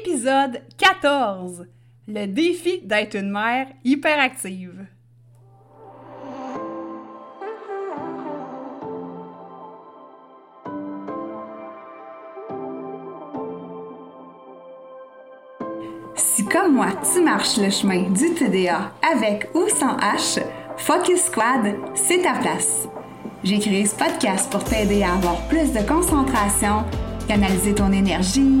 Épisode 14. Le défi d'être une mère hyperactive. Si comme moi, tu marches le chemin du TDA avec ou sans H, Focus Squad, c'est ta place. J'ai créé ce podcast pour t'aider à avoir plus de concentration, canaliser ton énergie,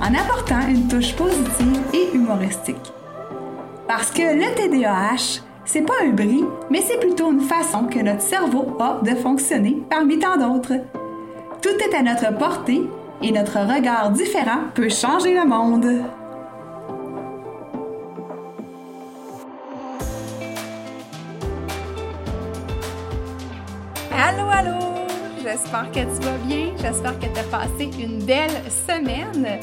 en apportant une touche positive et humoristique. Parce que le TDAH, c'est pas un bris, mais c'est plutôt une façon que notre cerveau a de fonctionner parmi tant d'autres. Tout est à notre portée et notre regard différent peut changer le monde. Allô, allô! J'espère que tu vas bien. J'espère que tu as passé une belle semaine.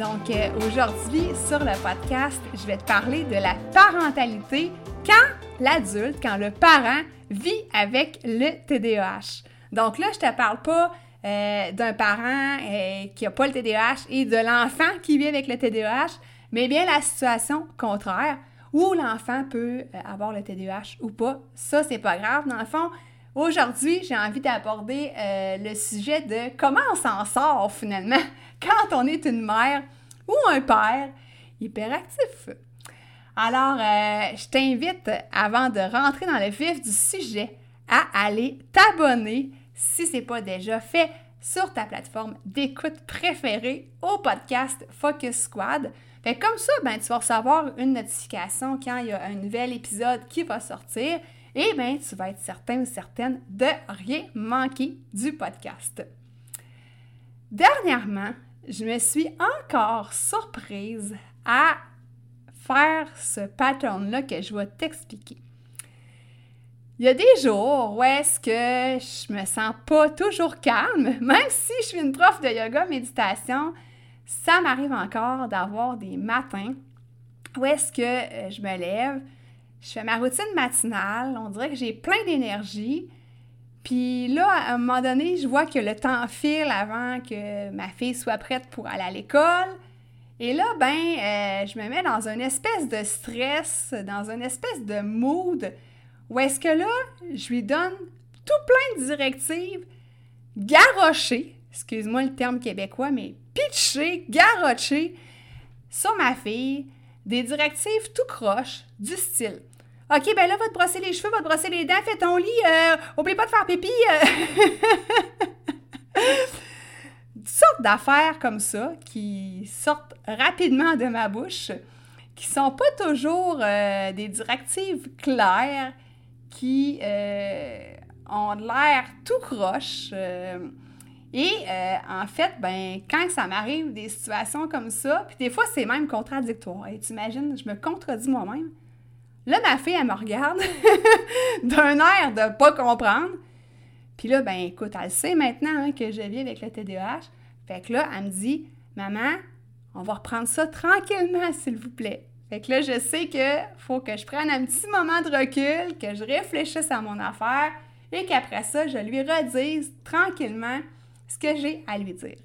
Donc, euh, aujourd'hui, sur le podcast, je vais te parler de la parentalité quand l'adulte, quand le parent vit avec le TDAH. Donc là, je te parle pas euh, d'un parent euh, qui n'a pas le TDAH et de l'enfant qui vit avec le TDAH, mais bien la situation contraire où l'enfant peut avoir le TDAH ou pas. Ça, c'est pas grave. Dans le fond, Aujourd'hui, j'ai envie d'aborder euh, le sujet de comment on s'en sort finalement quand on est une mère ou un père hyperactif. Alors, euh, je t'invite, avant de rentrer dans le vif du sujet, à aller t'abonner, si ce n'est pas déjà fait, sur ta plateforme d'écoute préférée au podcast Focus Squad. Comme ça, ben, tu vas recevoir une notification quand il y a un nouvel épisode qui va sortir eh bien, tu vas être certain ou certaine de rien manquer du podcast. Dernièrement, je me suis encore surprise à faire ce pattern-là que je vais t'expliquer. Il y a des jours où est-ce que je me sens pas toujours calme, même si je suis une prof de yoga méditation, ça m'arrive encore d'avoir des matins où est-ce que euh, je me lève, je fais ma routine matinale, on dirait que j'ai plein d'énergie. Puis là, à un moment donné, je vois que le temps file avant que ma fille soit prête pour aller à l'école. Et là, ben, euh, je me mets dans une espèce de stress, dans une espèce de mood, où est-ce que là, je lui donne tout plein de directives garochées, excuse-moi le terme québécois, mais pitchées, garochées sur ma fille, des directives tout croche, du style. OK, ben là, va te brosser les cheveux, va te brosser les dents, fais ton lit, euh, oublie pas de faire pipi. Euh. Sortes d'affaires comme ça qui sortent rapidement de ma bouche, qui sont pas toujours euh, des directives claires, qui ont l'air tout croche. et en fait, ben, quand ça m'arrive des situations comme ça, puis des fois c'est même contradictoire. Et tu imagines, je me contredis moi-même. Là, ma fille, elle me regarde d'un air de pas comprendre. Puis là, ben écoute, elle sait maintenant hein, que je vis avec le TDAH. Fait que là, elle me dit Maman, on va reprendre ça tranquillement, s'il vous plaît. Fait que là, je sais que faut que je prenne un petit moment de recul, que je réfléchisse à mon affaire et qu'après ça, je lui redise tranquillement ce que j'ai à lui dire.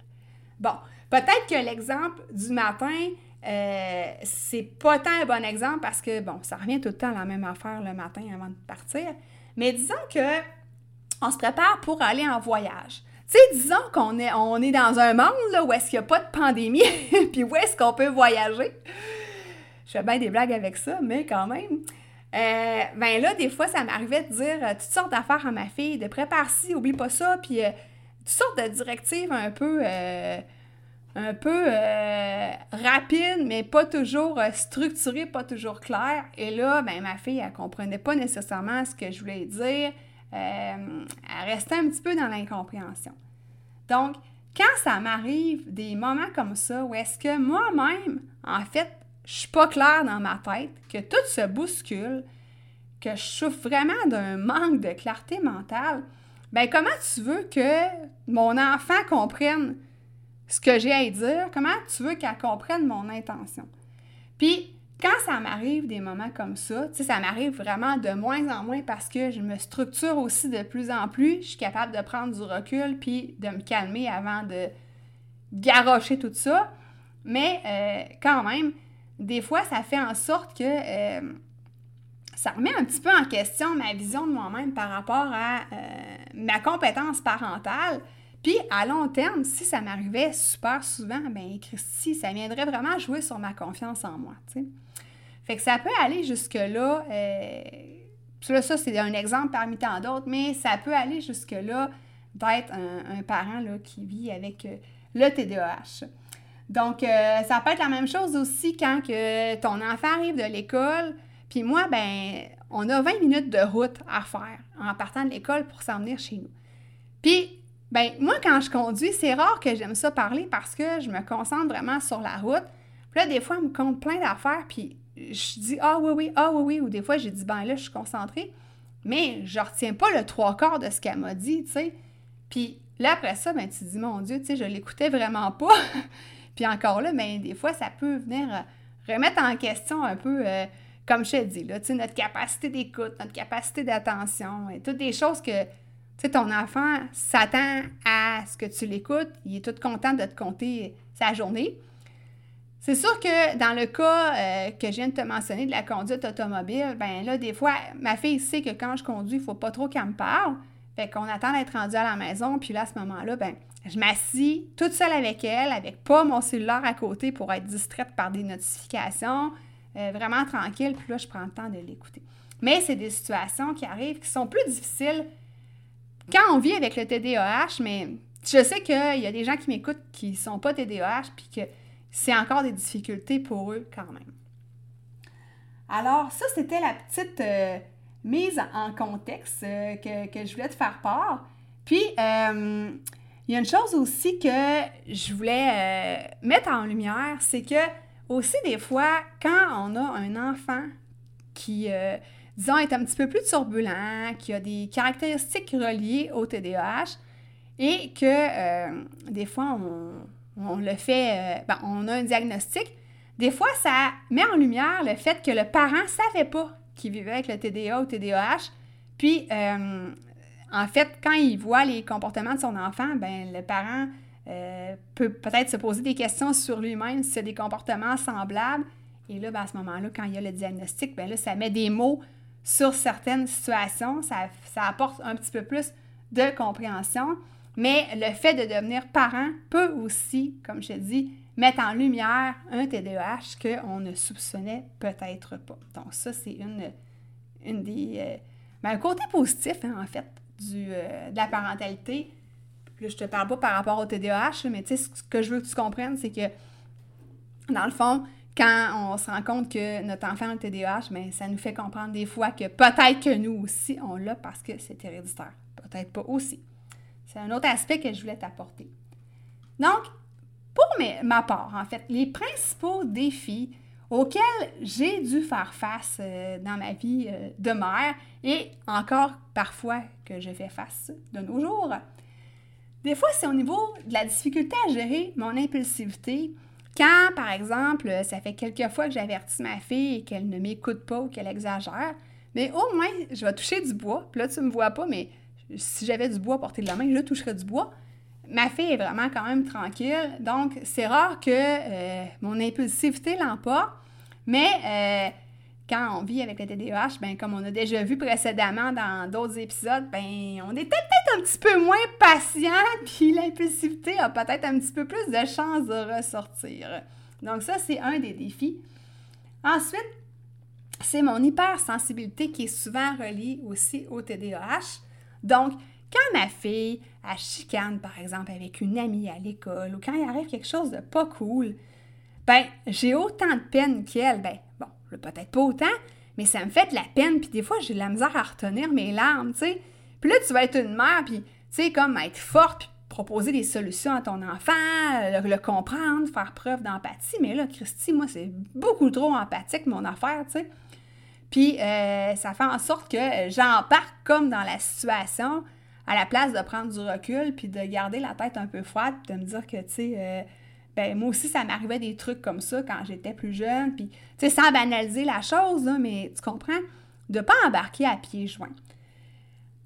Bon, peut-être que l'exemple du matin, euh, c'est pas tant un bon exemple parce que, bon, ça revient tout le temps à la même affaire le matin avant de partir. Mais disons que on se prépare pour aller en voyage. Tu sais, disons qu'on est, on est dans un monde là, où est-ce qu'il n'y a pas de pandémie, puis où est-ce qu'on peut voyager. Je fais bien des blagues avec ça, mais quand même. Euh, ben là, des fois, ça m'arrivait de dire euh, toutes sortes d'affaires à ma fille, de préparer ci, oublie pas ça, puis toutes sortes de directives un peu un peu euh, rapide, mais pas toujours euh, structuré, pas toujours clair. Et là, ben, ma fille, elle comprenait pas nécessairement ce que je voulais dire. Euh, elle restait un petit peu dans l'incompréhension. Donc, quand ça m'arrive des moments comme ça, où est-ce que moi-même, en fait, je suis pas claire dans ma tête, que tout se bouscule, que je souffre vraiment d'un manque de clarté mentale, ben comment tu veux que mon enfant comprenne ce que j'ai à dire? Comment tu veux qu'elle comprenne mon intention? Puis, quand ça m'arrive des moments comme ça, tu sais, ça m'arrive vraiment de moins en moins parce que je me structure aussi de plus en plus. Je suis capable de prendre du recul puis de me calmer avant de garrocher tout ça. Mais euh, quand même, des fois, ça fait en sorte que euh, ça remet un petit peu en question ma vision de moi-même par rapport à euh, ma compétence parentale. Puis à long terme, si ça m'arrivait super souvent, ben Christy, ça viendrait vraiment jouer sur ma confiance en moi. sais. Fait que ça peut aller jusque-là. Euh, ça, c'est un exemple parmi tant d'autres, mais ça peut aller jusque-là d'être un, parent là, qui vit avec euh, le TDAH. Donc, euh, ça peut être la même chose aussi quand que ton enfant arrive de l'école, puis moi, ben, on a 20 minutes de route à faire en partant de l'école pour s'en venir chez nous. Puis, ben, moi, quand je conduis, c'est rare que j'aime ça parler parce que je me concentre vraiment sur la route. Puis là, des fois, je me compte plein d'affaires, puis je dis Ah oui, oui, ah oui, oui, ou des fois, j'ai dit Ben là, je suis concentrée. Mais je retiens pas le trois quarts de ce qu'elle m'a dit, tu sais. Puis là, après ça, ben, tu dis Mon Dieu, tu sais, je l'écoutais vraiment pas. puis encore là, ben, des fois, ça peut venir euh, remettre en question un peu. Euh, comme je t'ai dit, là, notre capacité d'écoute, notre capacité d'attention, toutes des choses que tu sais, ton enfant s'attend à ce que tu l'écoutes, il est tout content de te compter sa journée. C'est sûr que dans le cas euh, que je viens de te mentionner de la conduite automobile, ben là, des fois, ma fille sait que quand je conduis, il ne faut pas trop qu'elle me parle. Fait qu'on attend d'être rendu à la maison, puis là, à ce moment-là, ben, je m'assis toute seule avec elle, avec pas mon cellulaire à côté pour être distraite par des notifications, euh, vraiment tranquille, puis là, je prends le temps de l'écouter. Mais c'est des situations qui arrivent qui sont plus difficiles quand on vit avec le TDAH, mais je sais qu'il y a des gens qui m'écoutent qui ne sont pas TDAH, puis que c'est encore des difficultés pour eux quand même. Alors, ça, c'était la petite euh, mise en contexte euh, que, je voulais te faire part. Puis, euh, il y a une chose aussi que je voulais mettre en lumière, c'est que aussi des fois, quand on a un enfant qui disons, est un petit peu plus turbulent, qui a des caractéristiques reliées au TDAH et que euh, des fois, on, le fait, euh, ben, on a un diagnostic. Des fois, ça met en lumière le fait que le parent ne savait pas qu'il vivait avec le TDA ou TDAH. Puis, euh, en fait, quand il voit les comportements de son enfant, ben, le parent peut peut-être se poser des questions sur lui-même s'il a des comportements semblables. Et là, ben, à ce moment-là, quand il y a le diagnostic, ben là, ça met des mots sur certaines situations, ça, apporte un petit peu plus de compréhension. Mais le fait de devenir parent peut aussi, comme je dis, mettre en lumière un TDAH qu'on ne soupçonnait peut-être pas. Donc ça, c'est une, des... Euh, ben, un côté positif, hein, en fait, euh, de la parentalité. Là, je te parle pas par rapport au TDAH, mais tu sais, ce que je veux que tu comprennes, c'est que, dans le fond, quand on se rend compte que notre enfant a le TDAH, bien, ça nous fait comprendre des fois que peut-être que nous aussi, on l'a parce que c'est héréditaire. Peut-être pas aussi. C'est un autre aspect que je voulais t'apporter. Donc, pour ma part, en fait, les principaux défis auxquels j'ai dû faire face euh, dans ma vie euh, de mère et encore parfois que je fais face de nos jours, des fois, c'est au niveau de la difficulté à gérer mon impulsivité quand, par exemple, ça fait quelques fois que j'avertis ma fille qu'elle ne m'écoute pas ou qu'elle exagère, mais au moins, je vais toucher du bois. Puis là, tu me vois pas, mais si j'avais du bois à portée de la main, je toucherais du bois. Ma fille est vraiment quand même tranquille. Donc, c'est rare que euh, mon impulsivité l'emporte. Mais euh, quand on vit avec le TDAH, ben, comme on a déjà vu précédemment dans d'autres épisodes, ben, on est peut-être un petit peu moins patient, puis l'impulsivité a peut-être un petit peu plus de chances de ressortir. Donc ça, c'est un des défis. Ensuite, c'est mon hypersensibilité qui est souvent reliée aussi au TDAH. Donc, quand ma fille a chicane, par exemple, avec une amie à l'école, ou quand il arrive quelque chose de pas cool, ben, j'ai autant de peine qu'elle. Ben, peut-être pas autant, mais ça me fait de la peine, puis des fois, j'ai de la misère à retenir mes larmes, tu sais. Puis là, tu vas être une mère, puis, tu sais, comme être forte, puis proposer des solutions à ton enfant, le, comprendre, faire preuve d'empathie. Mais là, Christy, moi, c'est beaucoup trop empathique, mon affaire, tu sais. Puis, euh, ça fait en sorte que j'embarque comme dans la situation, à la place de prendre du recul, puis de garder la tête un peu froide, puis de me dire que, tu sais, euh, ben, moi aussi, ça m'arrivait des trucs comme ça quand j'étais plus jeune, puis, tu sais, sans banaliser la chose, mais tu comprends, de ne pas embarquer à pieds joints.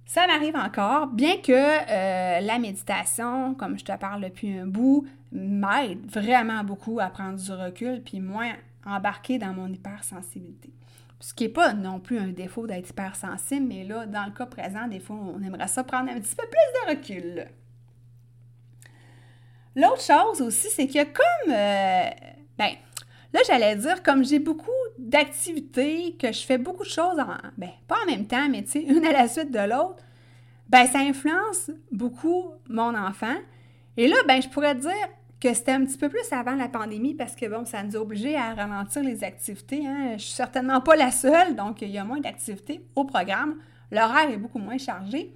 Ça m'arrive encore, bien que euh, la méditation, comme je te parle depuis un bout, m'aide vraiment beaucoup à prendre du recul puis moins embarquer dans mon hypersensibilité. Ce qui n'est pas non plus un défaut d'être hypersensible, mais là, dans le cas présent, des fois, on aimerait ça prendre un petit peu plus de recul. L'autre chose aussi, c'est que comme, euh, ben, là, j'allais dire, comme j'ai beaucoup d'activités, que je fais beaucoup de choses, en, ben, pas en même temps, mais tu sais, une à la suite de l'autre, ben, ça influence beaucoup mon enfant. Et là, ben, je pourrais dire que c'était un petit peu plus avant la pandémie parce que, bon, ça nous a obligés à ralentir les activités. Hein. Je suis certainement pas la seule, donc il y a moins d'activités au programme. L'horaire est beaucoup moins chargé.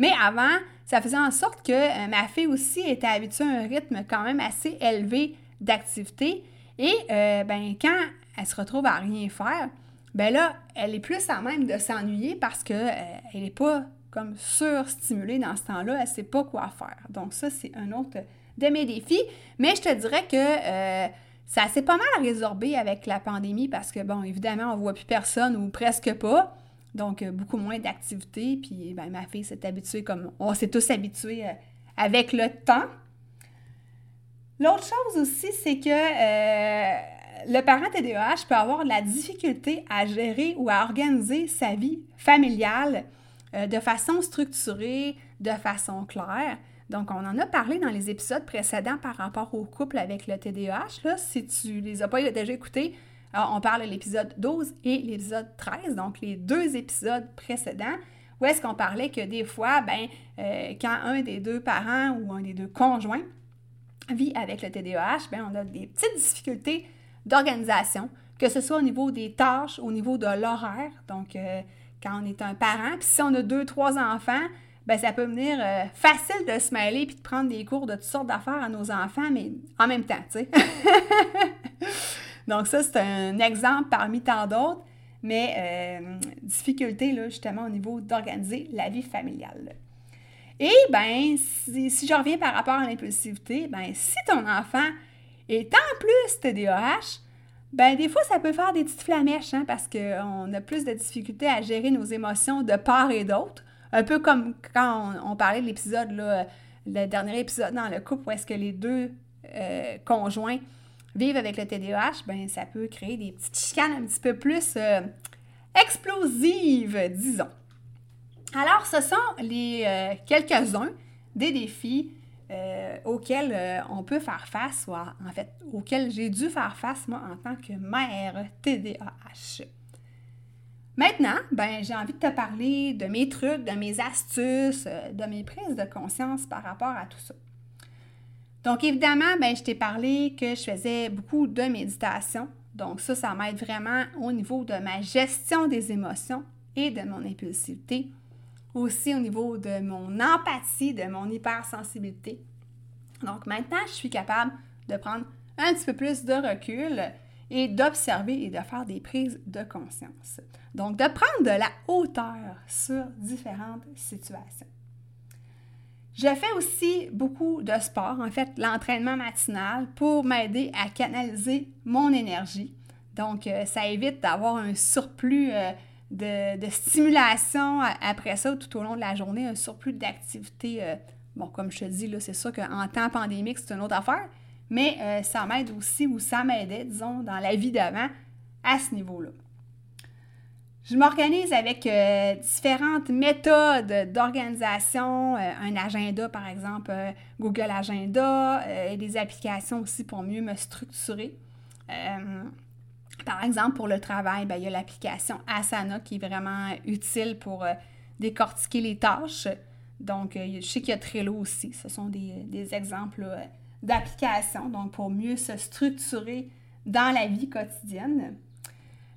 Mais avant, ça faisait en sorte que euh, ma fille aussi était habituée à un rythme quand même assez élevé d'activité. Et euh, ben, quand elle se retrouve à rien faire, ben là, elle est plus à même de s'ennuyer parce qu'elle euh, n'est pas comme surstimulée dans ce temps-là, elle ne sait pas quoi faire. Donc ça, c'est un autre de mes défis. Mais je te dirais que ça s'est pas mal résorbé avec la pandémie parce que, bon, évidemment, on ne voit plus personne ou presque pas. Donc, euh, beaucoup moins d'activités. Puis, ben, ma fille s'est habituée comme on s'est tous habitués euh, avec le temps. L'autre chose aussi, c'est que le parent TDAH peut avoir de la difficulté à gérer ou à organiser sa vie familiale de façon structurée, de façon claire. Donc, on en a parlé dans les épisodes précédents par rapport au couple avec le TDAH. Là, si tu les as pas déjà écoutés, euh, on parle de l'épisode 12 et l'épisode 13, donc les deux épisodes précédents, où est-ce qu'on parlait que des fois, ben, euh, quand un des deux parents ou un des deux conjoints vit avec le TDAH, ben, on a des petites difficultés d'organisation, que ce soit au niveau des tâches, au niveau de l'horaire. Donc, euh, quand on est un parent, puis si on a deux, trois enfants, ben, ça peut venir euh, facile de se mêler puis de prendre des cours de toutes sortes d'affaires à nos enfants, mais en même temps, tu sais. Donc ça, c'est un exemple parmi tant d'autres, mais euh, difficulté, là, justement, au niveau d'organiser la vie familiale. Et ben, si, je reviens par rapport à l'impulsivité, ben, si ton enfant est en plus TDAH, ben des fois, ça peut faire des petites flamèches, hein, parce qu'on a plus de difficultés à gérer nos émotions de part et d'autre. Un peu comme quand on, parlait de l'épisode, le dernier épisode dans le couple où est-ce que les deux euh, conjoints vivent avec le TDAH, ben ça peut créer des petites chicanes un petit peu plus euh, explosives, disons. Alors, ce sont les euh, quelques-uns des défis auxquels on peut faire face, ou en fait, auxquels j'ai dû faire face, moi, en tant que mère TDAH. Maintenant, ben, j'ai envie de te parler de mes trucs, de mes astuces, euh, de mes prises de conscience par rapport à tout ça. Donc, évidemment, ben, je t'ai parlé que je faisais beaucoup de méditation. Donc, ça, ça m'aide vraiment au niveau de ma gestion des émotions et de mon impulsivité. Aussi au niveau de mon empathie, de mon hypersensibilité. Donc, maintenant, je suis capable de prendre un petit peu plus de recul et d'observer et de faire des prises de conscience. Donc, de prendre de la hauteur sur différentes situations. Je fais aussi beaucoup de sport, en fait, l'entraînement matinal pour m'aider à canaliser mon énergie. Donc, euh, ça évite d'avoir un surplus euh, de, stimulation après ça tout au long de la journée, un surplus d'activité. Euh, bon, comme je te dis, c'est sûr qu'en temps pandémique, c'est une autre affaire, mais ça m'aide aussi, ou ça m'aidait, disons, dans la vie d'avant, à ce niveau-là. Je m'organise avec euh, différentes méthodes d'organisation, euh, un agenda par exemple, euh, Google Agenda, et des applications aussi pour mieux me structurer. par exemple, pour le travail, ben, il y a l'application Asana qui est vraiment utile pour décortiquer les tâches. Donc, je sais qu'il y a Trello aussi. Ce sont des, des exemples d'applications, donc pour mieux se structurer dans la vie quotidienne.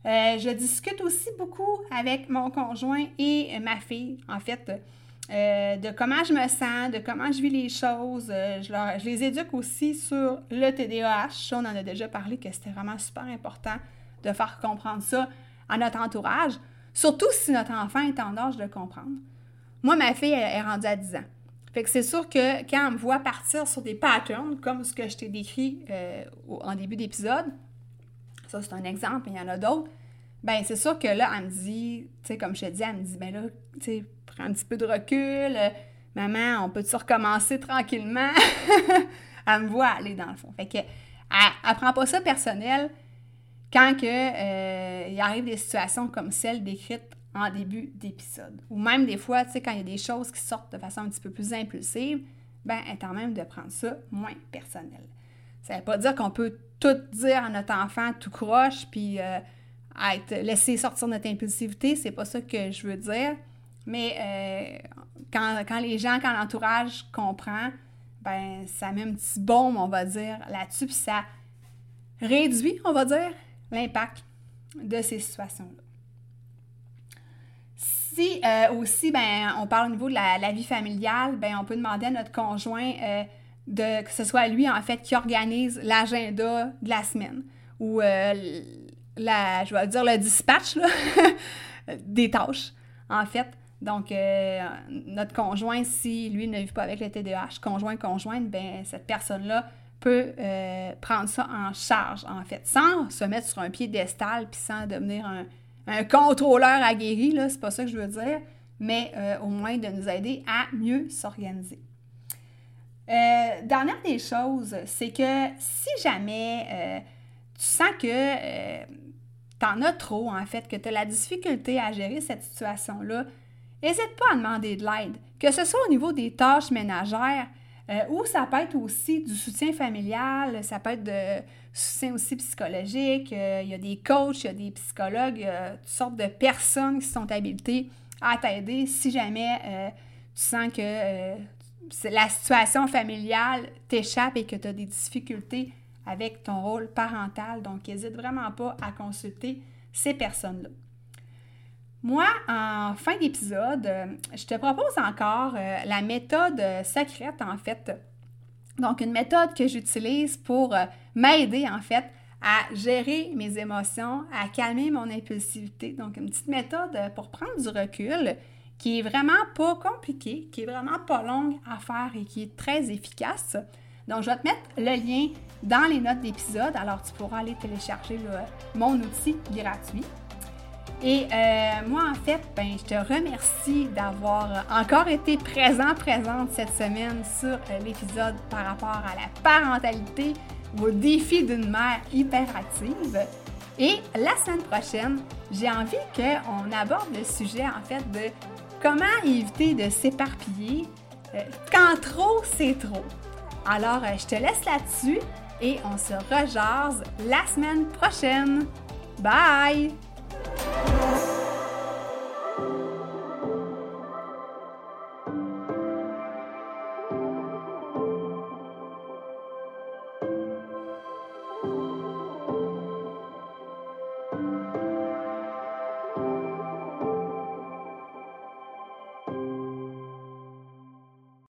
Euh, je discute aussi beaucoup avec mon conjoint et ma fille. En fait, euh, de comment je me sens, de comment je vis les choses. Euh, je, les éduque aussi sur le TDAH. On en a déjà parlé que c'était vraiment super important de faire comprendre ça à notre entourage, surtout si notre enfant est en âge de comprendre. Moi, ma fille elle est rendue à 10 ans. Fait que c'est sûr que quand elle me voit partir sur des patterns, comme ce que je t'ai décrit en début d'épisode, ça c'est un exemple, il y en a d'autres, ben c'est sûr que là, elle me dit, tu sais, comme je te dis, elle me dit, ben là, tu sais, prends un petit peu de recul, euh, maman, on peut-tu recommencer tranquillement? elle me voit aller dans le fond. Fait que, elle prend pas ça personnel quand que, euh, il arrive des situations comme celle décrite en début d'épisode. Ou même des fois, tu sais, quand il y a des choses qui sortent de façon un petit peu plus impulsive, ben, elle est en même de prendre ça moins personnel. Ça veut pas dire qu'on peut tout dire à notre enfant tout croche, puis euh, être, laisser sortir notre impulsivité, c'est pas ça que je veux dire. Mais euh, quand, quand les gens, quand l'entourage comprend, ben ça met un petit baume, on va dire, là-dessus, puis ça réduit, on va dire, l'impact de ces situations-là. Si euh, aussi, ben, on parle au niveau de la, la vie familiale, ben, on peut demander à notre conjoint de, que ce soit lui, en fait, qui organise l'agenda de la semaine ou euh, la, je vais dire le dispatch des tâches, en fait. Donc, euh, notre conjoint, si lui ne vit pas avec le TDAH, conjoint, conjointe, ben cette personne-là peut euh, prendre ça en charge, en fait, sans se mettre sur un piédestal puis sans devenir un, un contrôleur aguerri, là, c'est pas ça que je veux dire, mais au moins de nous aider à mieux s'organiser. Euh, dernière des choses, c'est que si jamais euh, tu sens que euh, tu en as trop, en fait, que tu as la difficulté à gérer cette situation-là, n'hésite pas à demander de l'aide, que ce soit au niveau des tâches ménagères, ou ça peut être aussi du soutien familial, ça peut être de soutien aussi psychologique, il y a des coachs, il y a des psychologues, il y a toutes sortes de personnes qui sont habilitées à t'aider si jamais tu sens que euh, la situation familiale t'échappe et que tu as des difficultés avec ton rôle parental. Donc, n'hésite vraiment pas à consulter ces personnes-là. Moi, en fin d'épisode, euh, je te propose encore euh, la méthode euh, secrète, en fait. Donc, une méthode que j'utilise pour m'aider, en fait, à gérer mes émotions, à calmer mon impulsivité. Donc, une petite méthode pour prendre du recul qui est vraiment pas compliquée, qui est vraiment pas longue à faire et qui est très efficace. Donc, je vais te mettre le lien dans les notes d'épisode, alors tu pourras aller télécharger mon outil gratuit. Et euh, moi, en fait, ben, je te remercie d'avoir encore été présent, présente cette semaine sur euh, l'épisode par rapport à la parentalité au défi d'une mère hyperactive. Et la semaine prochaine, j'ai envie qu'on aborde le sujet, en fait, de comment éviter de s'éparpiller euh, quand trop, c'est trop? Alors, euh, je te laisse là-dessus et on se rejase la semaine prochaine. Bye!